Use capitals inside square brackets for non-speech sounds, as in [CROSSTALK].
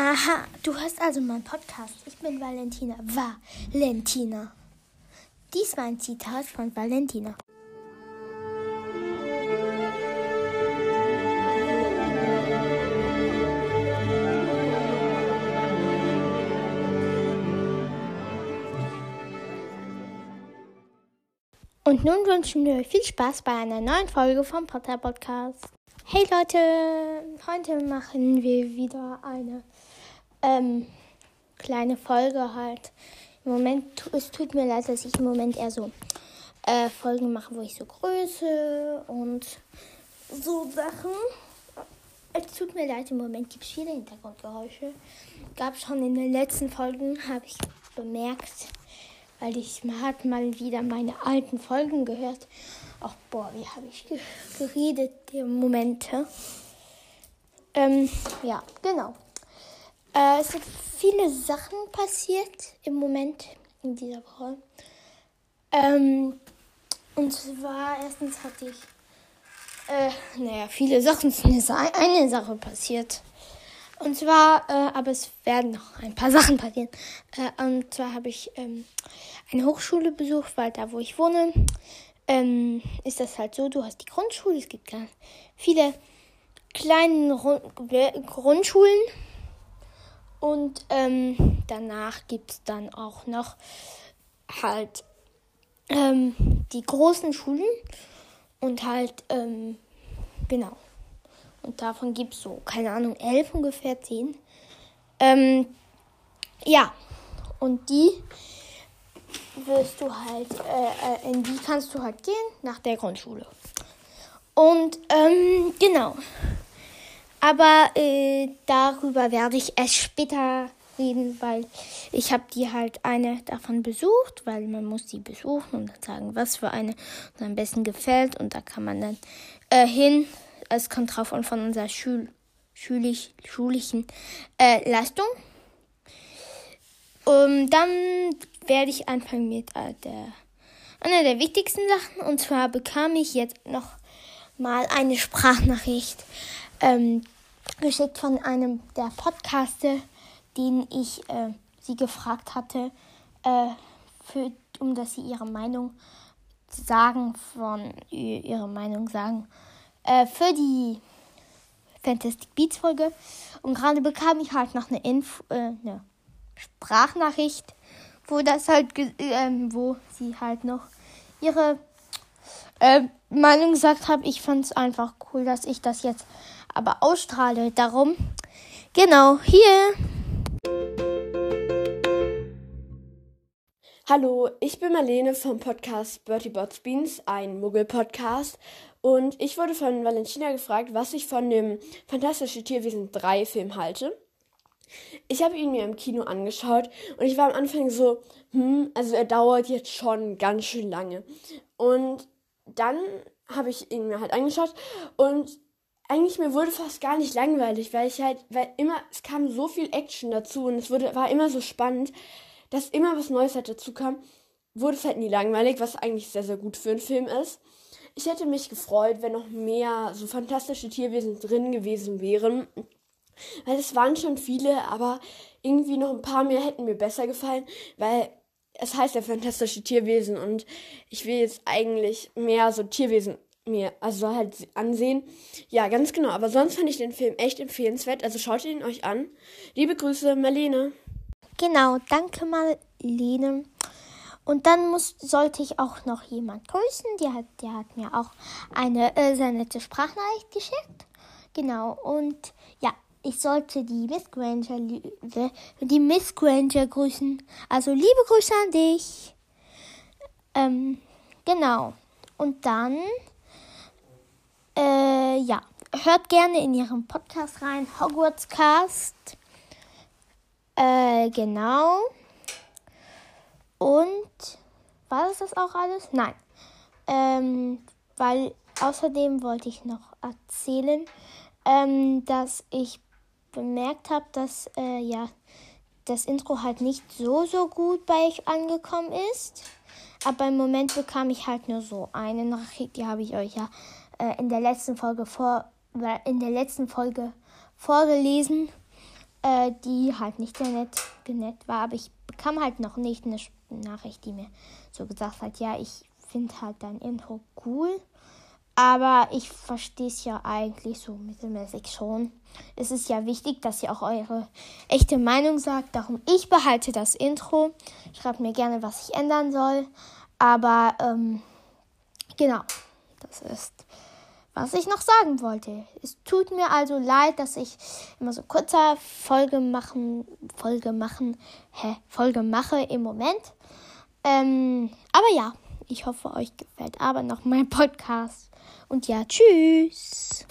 Aha, du hörst also meinen Podcast. Ich bin Valentina. Valentina. Dies war ein Zitat von Valentina. Und nun wünschen wir euch viel Spaß bei einer neuen Folge vom Potter Podcast. Hey Leute, heute machen wir wieder eine ähm, kleine Folge halt. Im Moment, es tut mir leid, dass ich im Moment eher so äh, Folgen mache, wo ich so Größe und so Sachen. Es tut mir leid, im Moment gibt es viele Hintergrundgeräusche. Gab schon in den letzten Folgen, habe ich bemerkt weil ich hat mal wieder meine alten Folgen gehört. Ach boah, wie habe ich ge geredet, die Momente. Ähm, ja, genau. Äh, es sind viele Sachen passiert im Moment in dieser Woche. Ähm, und zwar, erstens hatte ich, äh, naja, viele Sachen, [LAUGHS] es ist eine Sache passiert. Und zwar, äh, aber es werden noch ein paar Sachen passieren. Äh, und zwar habe ich ähm, eine Hochschule besucht, weil da, wo ich wohne, ähm, ist das halt so, du hast die Grundschule, es gibt ganz viele kleine Grundschulen und ähm, danach gibt es dann auch noch halt ähm, die großen Schulen und halt, ähm, genau. Und davon gibt es so, keine Ahnung, elf ungefähr, zehn. Ähm, ja, und die wirst du halt, äh, äh, in die kannst du halt gehen nach der Grundschule. Und ähm, genau. Aber äh, darüber werde ich erst später reden, weil ich habe die halt eine davon besucht, weil man muss die besuchen und dann sagen, was für eine uns am besten gefällt und da kann man dann äh, hin. Es kommt drauf an von unserer Schul schulisch, schulischen äh, Leistung. Und dann werde ich anfangen mit äh, der, einer der wichtigsten Sachen. Und zwar bekam ich jetzt noch mal eine Sprachnachricht ähm, geschickt von einem der Podcaster, den ich äh, sie gefragt hatte, äh, für, um dass sie ihre Meinung sagen, von ihre Meinung sagen, äh, für die Fantastic Beats Folge. Und gerade bekam ich halt noch eine Info, äh, eine Sprachnachricht, wo das halt, äh, wo sie halt noch ihre äh, Meinung gesagt hat. Ich fand es einfach cool, dass ich das jetzt aber ausstrahle. Darum, genau, hier. Hallo, ich bin Marlene vom Podcast Bertie Bots Beans, ein Muggel-Podcast. Und ich wurde von Valentina gefragt, was ich von dem Fantastische Tierwesen 3 Film halte. Ich habe ihn mir im Kino angeschaut und ich war am Anfang so, hm, also er dauert jetzt schon ganz schön lange. Und dann habe ich ihn mir halt angeschaut und eigentlich mir wurde fast gar nicht langweilig, weil ich halt, weil immer, es kam so viel Action dazu und es wurde, war immer so spannend, dass immer was Neues halt dazu kam, wurde es halt nie langweilig, was eigentlich sehr, sehr gut für einen Film ist. Ich hätte mich gefreut, wenn noch mehr so fantastische Tierwesen drin gewesen wären. Weil es waren schon viele, aber irgendwie noch ein paar mehr hätten mir besser gefallen, weil es heißt ja fantastische Tierwesen und ich will jetzt eigentlich mehr so Tierwesen mir also halt ansehen. Ja, ganz genau. Aber sonst fand ich den Film echt empfehlenswert. Also schaut ihn euch an. Liebe Grüße, Marlene. Genau, danke Marlene. Und dann muss, sollte ich auch noch jemand grüßen. Der hat, der hat mir auch eine äh, sehr nette Sprachnachricht geschickt. Genau. Und ja, ich sollte die Miss Granger, die Miss Granger grüßen. Also liebe Grüße an dich. Ähm, genau. Und dann, hört gerne in ihrem Podcast rein, Hogwarts Cast. Äh, genau. Und war das das auch alles? Nein. Ähm, weil außerdem wollte ich noch erzählen, ähm, dass ich bemerkt habe, dass äh, ja das Intro halt nicht so so gut bei euch angekommen ist. Aber im Moment bekam ich halt nur so eine Nachricht, die habe ich euch ja äh, in der letzten Folge vor in der letzten Folge vorgelesen. äh, die halt nicht sehr nett, nett war. Aber ich bekam halt noch nicht eine Nachricht, die mir so gesagt hat, ja, ich finde halt dein Intro cool. Aber ich verstehe es ja eigentlich so mittelmäßig schon. Es ist ja wichtig, dass ihr auch eure echte Meinung sagt. Darum, ich behalte das Intro. Schreibt mir gerne, was ich ändern soll. Aber ähm, genau, das ist, was ich noch sagen wollte. Es tut mir also leid, dass ich immer so kurzer Folge machen, Folge machen, hä, Folge mache im Moment. Ähm, aber ja, ich hoffe, euch gefällt aber noch mein Podcast. Und ja, tschüss.